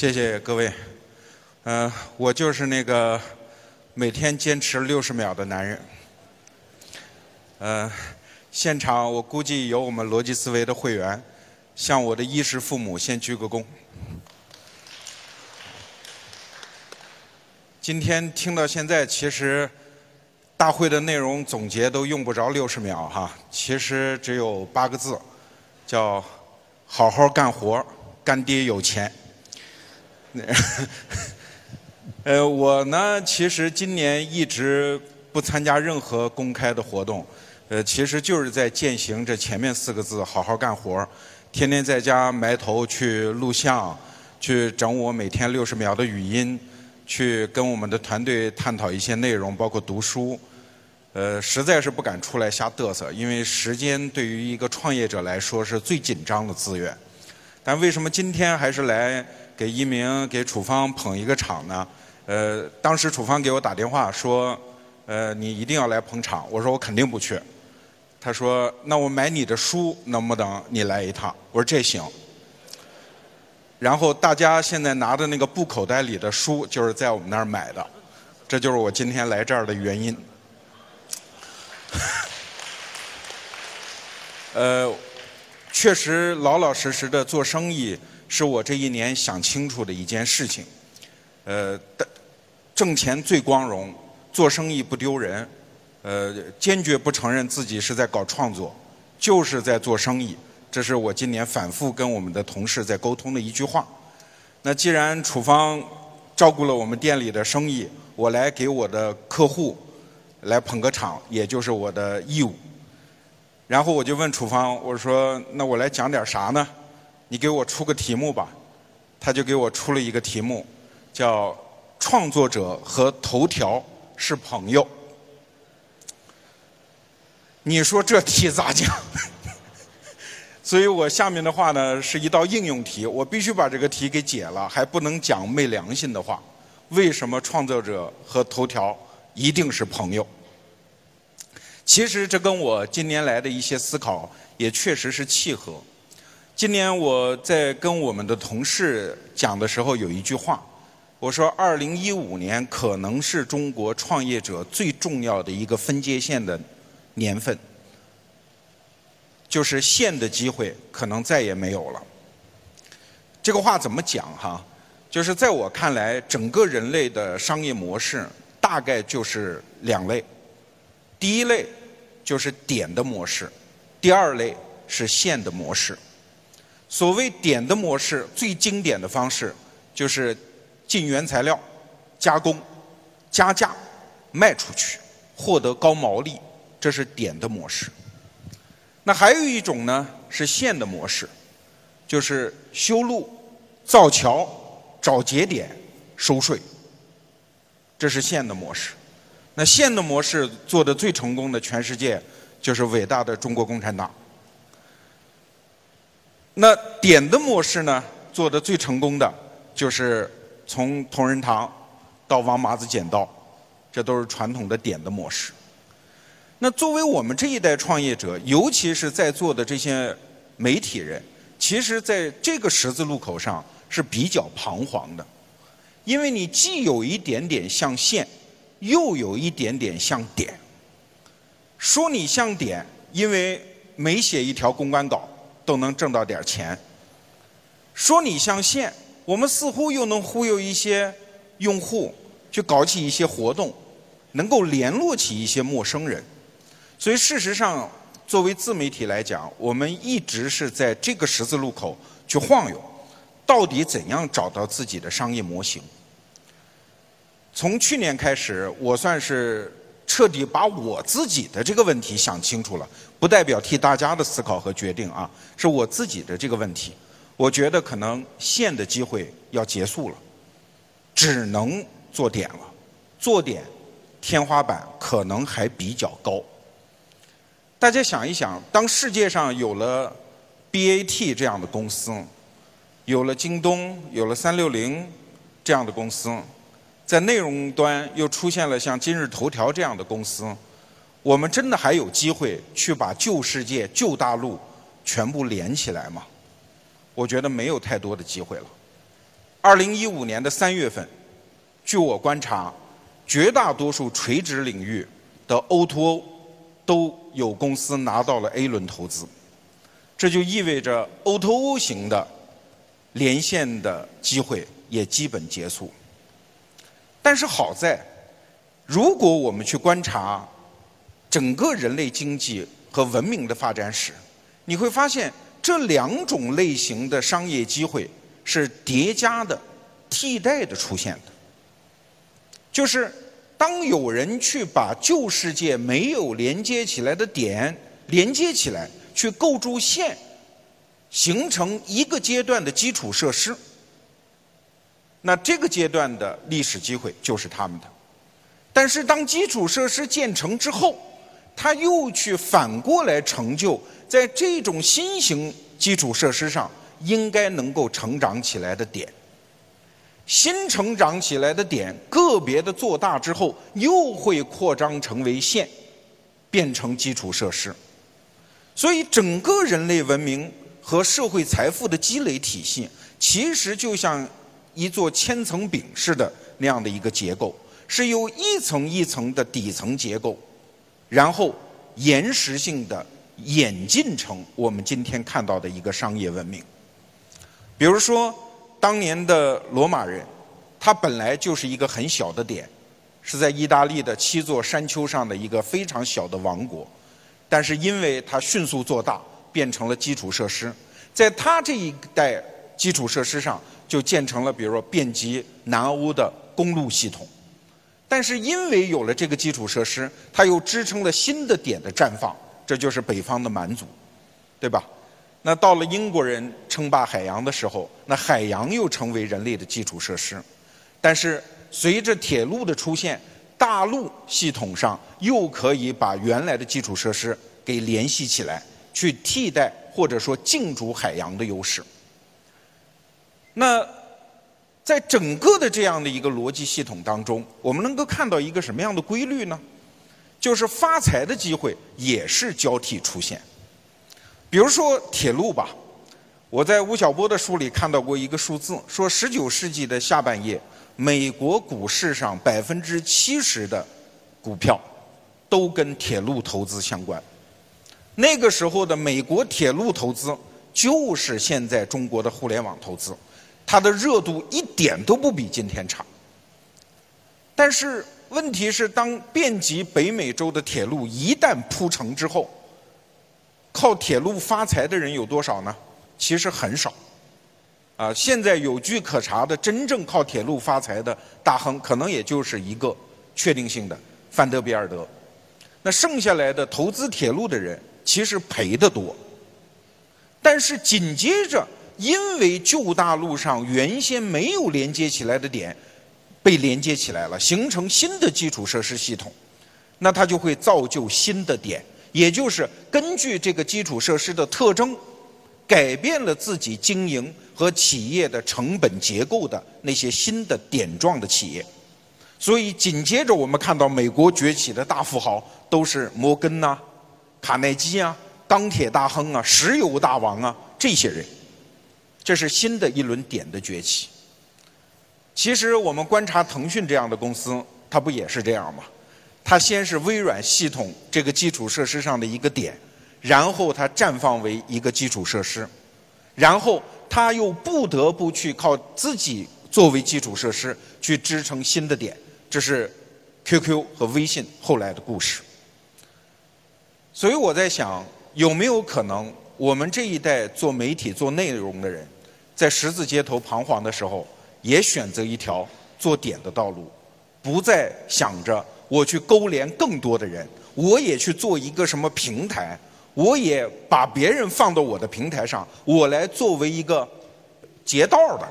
谢谢各位。嗯，我就是那个每天坚持六十秒的男人。呃，现场我估计有我们逻辑思维的会员，向我的衣食父母先鞠个躬。今天听到现在，其实大会的内容总结都用不着六十秒哈，其实只有八个字，叫好好干活，干爹有钱。呃，我呢，其实今年一直不参加任何公开的活动，呃，其实就是在践行这前面四个字：好好干活，天天在家埋头去录像，去整我每天六十秒的语音，去跟我们的团队探讨一些内容，包括读书。呃，实在是不敢出来瞎嘚瑟，因为时间对于一个创业者来说是最紧张的资源。但为什么今天还是来给一鸣、给楚方捧一个场呢？呃，当时楚方给我打电话说，呃，你一定要来捧场。我说我肯定不去。他说，那我买你的书能不能你来一趟？我说这行。然后大家现在拿的那个布口袋里的书，就是在我们那儿买的。这就是我今天来这儿的原因。呃，确实老老实实的做生意，是我这一年想清楚的一件事情。呃，挣钱最光荣，做生意不丢人，呃，坚决不承认自己是在搞创作，就是在做生意。这是我今年反复跟我们的同事在沟通的一句话。那既然楚方照顾了我们店里的生意，我来给我的客户来捧个场，也就是我的义务。然后我就问楚方，我说：“那我来讲点啥呢？你给我出个题目吧。”他就给我出了一个题目，叫。创作者和头条是朋友，你说这题咋讲？所以我下面的话呢是一道应用题，我必须把这个题给解了，还不能讲昧良心的话。为什么创作者和头条一定是朋友？其实这跟我今年来的一些思考也确实是契合。今年我在跟我们的同事讲的时候，有一句话。我说，二零一五年可能是中国创业者最重要的一个分界线的年份，就是线的机会可能再也没有了。这个话怎么讲哈？就是在我看来，整个人类的商业模式大概就是两类，第一类就是点的模式，第二类是线的模式。所谓点的模式，最经典的方式就是。进原材料，加工，加价，卖出去，获得高毛利，这是点的模式。那还有一种呢，是线的模式，就是修路、造桥、找节点、收税，这是线的模式。那线的模式做的最成功的，全世界就是伟大的中国共产党。那点的模式呢，做的最成功的就是。从同仁堂到王麻子剪刀，这都是传统的点的模式。那作为我们这一代创业者，尤其是在座的这些媒体人，其实在这个十字路口上是比较彷徨的，因为你既有一点点像线，又有一点点像点。说你像点，因为每写一条公关稿都能挣到点钱；说你像线。我们似乎又能忽悠一些用户去搞起一些活动，能够联络起一些陌生人。所以事实上，作为自媒体来讲，我们一直是在这个十字路口去晃悠，到底怎样找到自己的商业模型？从去年开始，我算是彻底把我自己的这个问题想清楚了，不代表替大家的思考和决定啊，是我自己的这个问题。我觉得可能线的机会要结束了，只能做点了。做点，天花板可能还比较高。大家想一想，当世界上有了 BAT 这样的公司，有了京东，有了三六零这样的公司，在内容端又出现了像今日头条这样的公司，我们真的还有机会去把旧世界、旧大陆全部连起来吗？我觉得没有太多的机会了。二零一五年的三月份，据我观察，绝大多数垂直领域的 O2O 都有公司拿到了 A 轮投资，这就意味着 O2O 型的连线的机会也基本结束。但是好在，如果我们去观察整个人类经济和文明的发展史，你会发现。这两种类型的商业机会是叠加的、替代的出现的。就是当有人去把旧世界没有连接起来的点连接起来，去构筑线，形成一个阶段的基础设施，那这个阶段的历史机会就是他们的。但是当基础设施建成之后，他又去反过来成就。在这种新型基础设施上，应该能够成长起来的点，新成长起来的点，个别的做大之后，又会扩张成为线，变成基础设施。所以，整个人类文明和社会财富的积累体系，其实就像一座千层饼似的那样的一个结构，是由一层一层的底层结构，然后延时性的。演进成我们今天看到的一个商业文明。比如说，当年的罗马人，他本来就是一个很小的点，是在意大利的七座山丘上的一个非常小的王国，但是因为他迅速做大，变成了基础设施，在他这一代基础设施上，就建成了比如说遍及南欧的公路系统。但是因为有了这个基础设施，它又支撑了新的点的绽放。这就是北方的蛮族，对吧？那到了英国人称霸海洋的时候，那海洋又成为人类的基础设施。但是随着铁路的出现，大陆系统上又可以把原来的基础设施给联系起来，去替代或者说竞逐海洋的优势。那在整个的这样的一个逻辑系统当中，我们能够看到一个什么样的规律呢？就是发财的机会也是交替出现，比如说铁路吧，我在吴晓波的书里看到过一个数字，说十九世纪的下半叶，美国股市上百分之七十的股票都跟铁路投资相关。那个时候的美国铁路投资就是现在中国的互联网投资，它的热度一点都不比今天差。但是。问题是，当遍及北美洲的铁路一旦铺成之后，靠铁路发财的人有多少呢？其实很少。啊，现在有据可查的真正靠铁路发财的大亨，可能也就是一个确定性的范德比尔德。那剩下来的投资铁路的人，其实赔得多。但是紧接着，因为旧大陆上原先没有连接起来的点。被连接起来了，形成新的基础设施系统，那它就会造就新的点，也就是根据这个基础设施的特征，改变了自己经营和企业的成本结构的那些新的点状的企业。所以紧接着我们看到美国崛起的大富豪都是摩根呐、卡耐基啊、钢铁大亨啊、石油大王啊这些人，这是新的一轮点的崛起。其实我们观察腾讯这样的公司，它不也是这样吗？它先是微软系统这个基础设施上的一个点，然后它绽放为一个基础设施，然后它又不得不去靠自己作为基础设施去支撑新的点，这是 QQ 和微信后来的故事。所以我在想，有没有可能我们这一代做媒体做内容的人，在十字街头彷徨的时候？也选择一条做点的道路，不再想着我去勾连更多的人，我也去做一个什么平台，我也把别人放到我的平台上，我来作为一个劫道的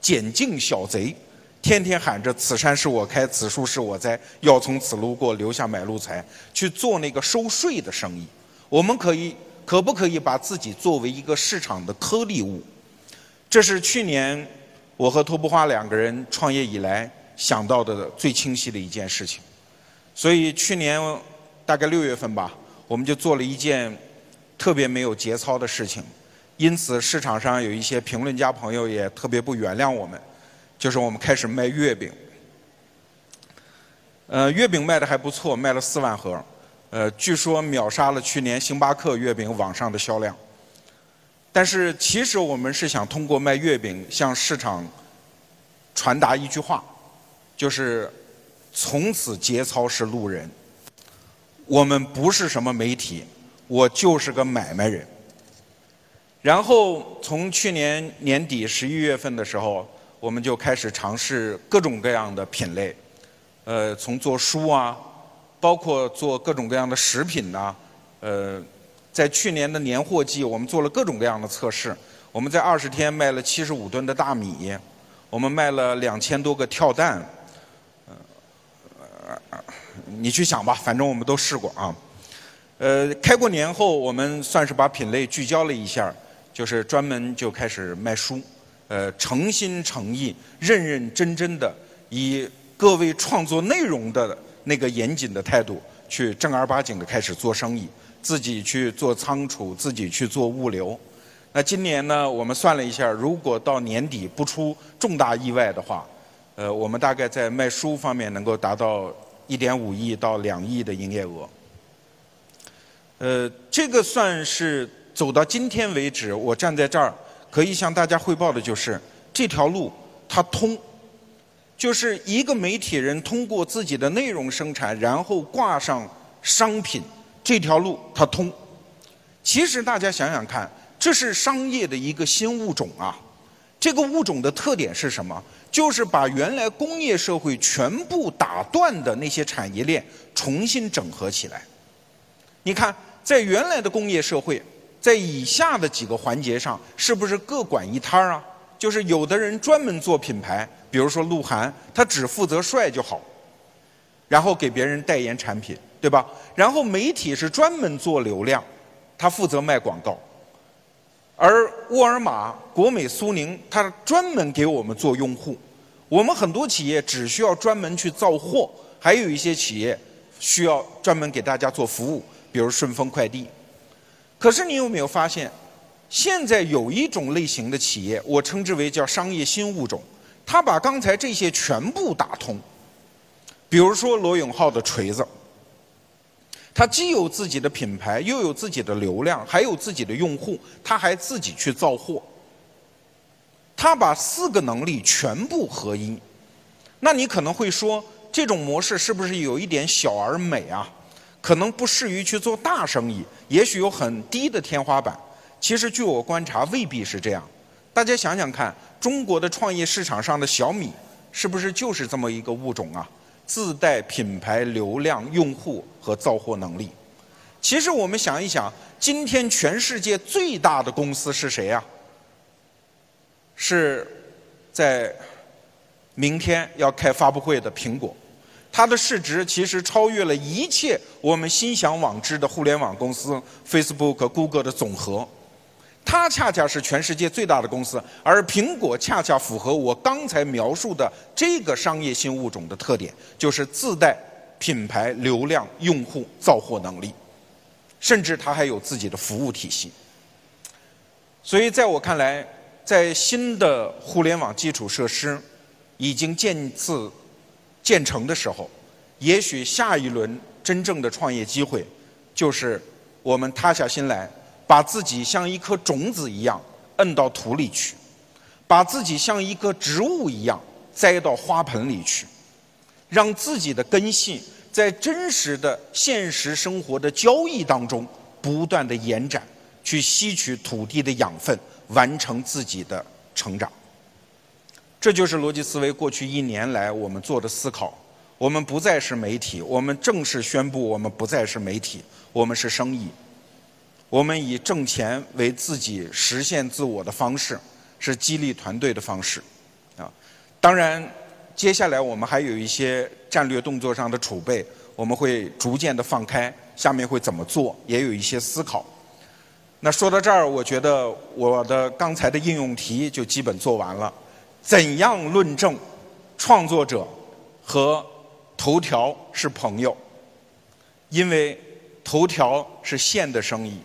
捡净小贼，天天喊着此山是我开，此树是我栽，要从此路过，留下买路财，去做那个收税的生意。我们可以可不可以把自己作为一个市场的颗粒物？这是去年。我和托布花两个人创业以来想到的最清晰的一件事情，所以去年大概六月份吧，我们就做了一件特别没有节操的事情，因此市场上有一些评论家朋友也特别不原谅我们。就是我们开始卖月饼。呃，月饼卖的还不错，卖了四万盒，呃，据说秒杀了去年星巴克月饼网上的销量。但是其实我们是想通过卖月饼向市场传达一句话，就是从此节操是路人。我们不是什么媒体，我就是个买卖人。然后从去年年底十一月份的时候，我们就开始尝试各种各样的品类。呃，从做书啊，包括做各种各样的食品呐，呃，在去年的年货季，我们做了各种各样的测试。我们在二十天卖了七十五吨的大米，我们卖了两千多个跳蛋。呃，你去想吧，反正我们都试过啊。呃，开过年后，我们算是把品类聚焦了一下，就是专门就开始卖书。呃，诚心诚意、认认真真的以。各位创作内容的那个严谨的态度，去正儿八经的开始做生意，自己去做仓储，自己去做物流。那今年呢，我们算了一下，如果到年底不出重大意外的话，呃，我们大概在卖书方面能够达到一点五亿到两亿的营业额。呃，这个算是走到今天为止，我站在这儿可以向大家汇报的就是这条路它通。就是一个媒体人通过自己的内容生产，然后挂上商品这条路，它通。其实大家想想看，这是商业的一个新物种啊。这个物种的特点是什么？就是把原来工业社会全部打断的那些产业链重新整合起来。你看，在原来的工业社会，在以下的几个环节上，是不是各管一摊儿啊？就是有的人专门做品牌。比如说鹿晗，他只负责帅就好，然后给别人代言产品，对吧？然后媒体是专门做流量，他负责卖广告。而沃尔玛、国美、苏宁，他专门给我们做用户。我们很多企业只需要专门去造货，还有一些企业需要专门给大家做服务，比如顺丰快递。可是你有没有发现，现在有一种类型的企业，我称之为叫商业新物种。他把刚才这些全部打通，比如说罗永浩的锤子，他既有自己的品牌，又有自己的流量，还有自己的用户，他还自己去造货，他把四个能力全部合一。那你可能会说，这种模式是不是有一点小而美啊？可能不适于去做大生意，也许有很低的天花板。其实据我观察，未必是这样。大家想想看，中国的创业市场上的小米，是不是就是这么一个物种啊？自带品牌、流量、用户和造货能力。其实我们想一想，今天全世界最大的公司是谁呀？是在明天要开发布会的苹果，它的市值其实超越了一切我们心向往之的互联网公司，Facebook、Google 的总和。它恰恰是全世界最大的公司，而苹果恰恰符合我刚才描述的这个商业新物种的特点，就是自带品牌、流量、用户、造货能力，甚至它还有自己的服务体系。所以，在我看来，在新的互联网基础设施已经建次建成的时候，也许下一轮真正的创业机会，就是我们塌下心来。把自己像一颗种子一样摁到土里去，把自己像一个植物一样栽到花盆里去，让自己的根系在真实的现实生活的交易当中不断的延展，去吸取土地的养分，完成自己的成长。这就是逻辑思维过去一年来我们做的思考。我们不再是媒体，我们正式宣布，我们不再是媒体，我们是生意。我们以挣钱为自己实现自我的方式，是激励团队的方式，啊，当然，接下来我们还有一些战略动作上的储备，我们会逐渐的放开，下面会怎么做，也有一些思考。那说到这儿，我觉得我的刚才的应用题就基本做完了。怎样论证创作者和头条是朋友？因为头条是线的生意。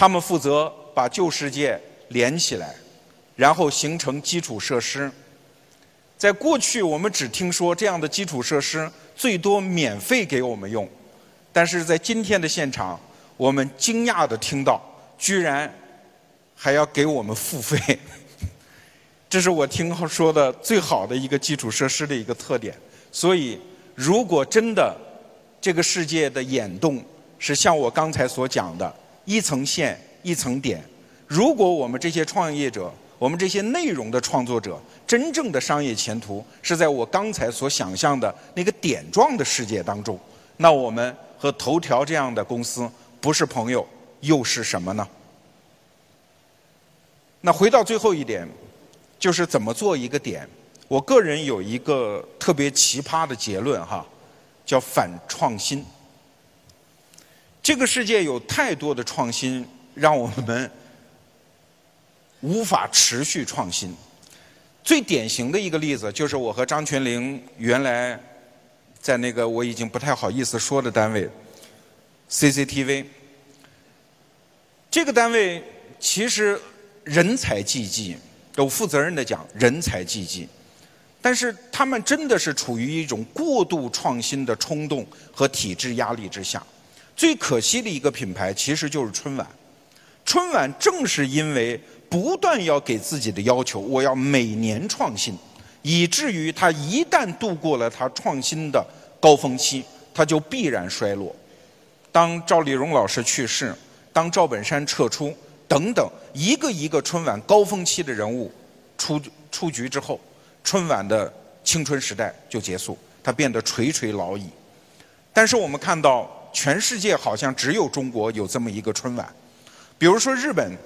他们负责把旧世界连起来，然后形成基础设施。在过去，我们只听说这样的基础设施最多免费给我们用，但是在今天的现场，我们惊讶的听到，居然还要给我们付费。这是我听说的最好的一个基础设施的一个特点。所以，如果真的这个世界的眼动是像我刚才所讲的，一层线一层点，如果我们这些创业者，我们这些内容的创作者。真正的商业前途是在我刚才所想象的那个点状的世界当中。那我们和头条这样的公司不是朋友又是什么呢？那回到最后一点，就是怎么做一个点。我个人有一个特别奇葩的结论哈，叫反创新。这个世界有太多的创新，让我们无法持续创新。最典型的一个例子，就是我和张泉灵原来在那个我已经不太好意思说的单位 CCTV。这个单位其实人才济济，都负责任的讲，人才济济。但是他们真的是处于一种过度创新的冲动和体制压力之下。最可惜的一个品牌，其实就是春晚。春晚正是因为。不断要给自己的要求，我要每年创新，以至于它一旦度过了它创新的高峰期，它就必然衰落。当赵丽蓉老师去世，当赵本山撤出，等等，一个一个春晚高峰期的人物出出局之后，春晚的青春时代就结束，它变得垂垂老矣。但是我们看到，全世界好像只有中国有这么一个春晚，比如说日本。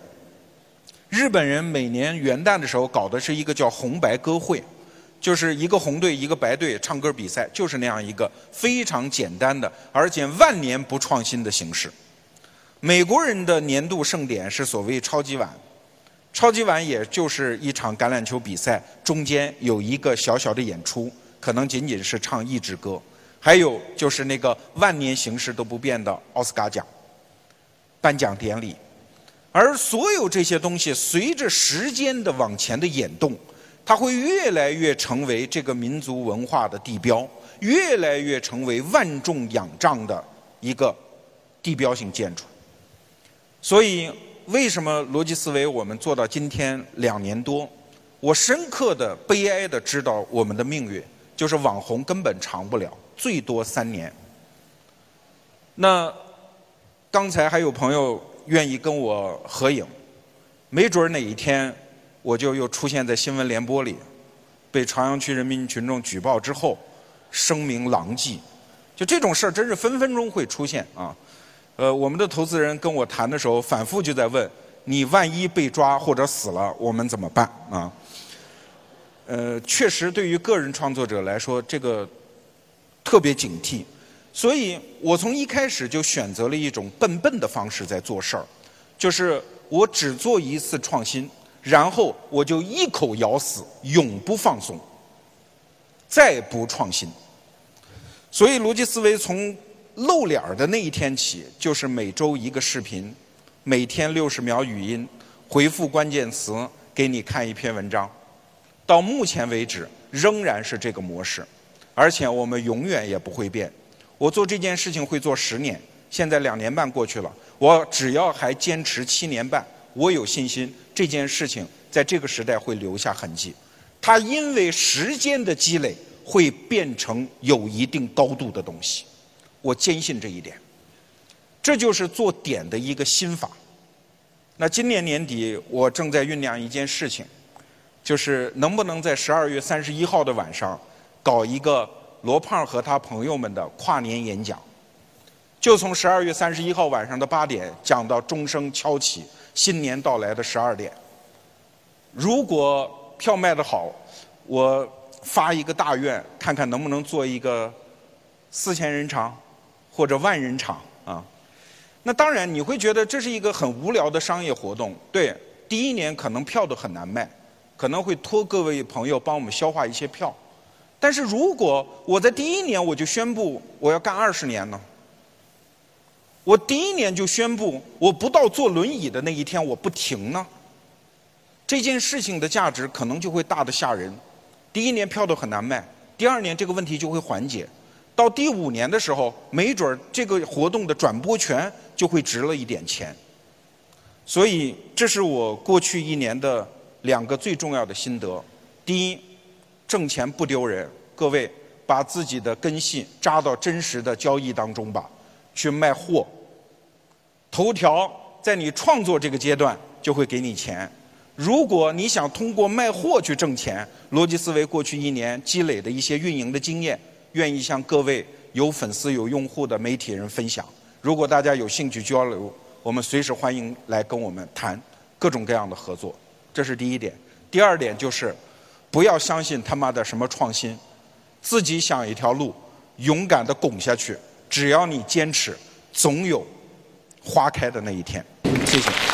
日本人每年元旦的时候搞的是一个叫红白歌会，就是一个红队一个白队唱歌比赛，就是那样一个非常简单的，而且万年不创新的形式。美国人的年度盛典是所谓超级碗，超级碗也就是一场橄榄球比赛，中间有一个小小的演出，可能仅仅是唱一支歌，还有就是那个万年形式都不变的奥斯卡奖颁奖典礼。而所有这些东西，随着时间的往前的演动，它会越来越成为这个民族文化的地标，越来越成为万众仰仗的一个地标性建筑。所以，为什么逻辑思维我们做到今天两年多，我深刻的、悲哀的知道我们的命运就是网红根本长不了，最多三年。那刚才还有朋友。愿意跟我合影，没准哪一天我就又出现在新闻联播里，被朝阳区人民群众举报之后，声名狼藉。就这种事儿，真是分分钟会出现啊！呃，我们的投资人跟我谈的时候，反复就在问：你万一被抓或者死了，我们怎么办啊？呃，确实，对于个人创作者来说，这个特别警惕。所以我从一开始就选择了一种笨笨的方式在做事儿，就是我只做一次创新，然后我就一口咬死，永不放松，再不创新。所以逻辑思维从露脸儿的那一天起，就是每周一个视频，每天六十秒语音，回复关键词给你看一篇文章。到目前为止仍然是这个模式，而且我们永远也不会变。我做这件事情会做十年，现在两年半过去了，我只要还坚持七年半，我有信心这件事情在这个时代会留下痕迹。它因为时间的积累会变成有一定高度的东西，我坚信这一点。这就是做点的一个心法。那今年年底我正在酝酿一件事情，就是能不能在十二月三十一号的晚上搞一个。罗胖和他朋友们的跨年演讲，就从十二月三十一号晚上的八点讲到钟声敲起，新年到来的十二点。如果票卖得好，我发一个大愿，看看能不能做一个四千人场或者万人场啊。那当然你会觉得这是一个很无聊的商业活动，对，第一年可能票都很难卖，可能会托各位朋友帮我们消化一些票。但是如果我在第一年我就宣布我要干二十年呢？我第一年就宣布我不到坐轮椅的那一天我不停呢？这件事情的价值可能就会大的吓人。第一年票都很难卖，第二年这个问题就会缓解，到第五年的时候，没准儿这个活动的转播权就会值了一点钱。所以，这是我过去一年的两个最重要的心得：第一，挣钱不丢人，各位把自己的根系扎到真实的交易当中吧，去卖货。头条在你创作这个阶段就会给你钱。如果你想通过卖货去挣钱，逻辑思维过去一年积累的一些运营的经验，愿意向各位有粉丝、有用户的媒体人分享。如果大家有兴趣交流，我们随时欢迎来跟我们谈各种各样的合作。这是第一点。第二点就是，不要相信他妈的什么创新，自己想一条路，勇敢的拱下去。只要你坚持，总有花开的那一天。谢谢。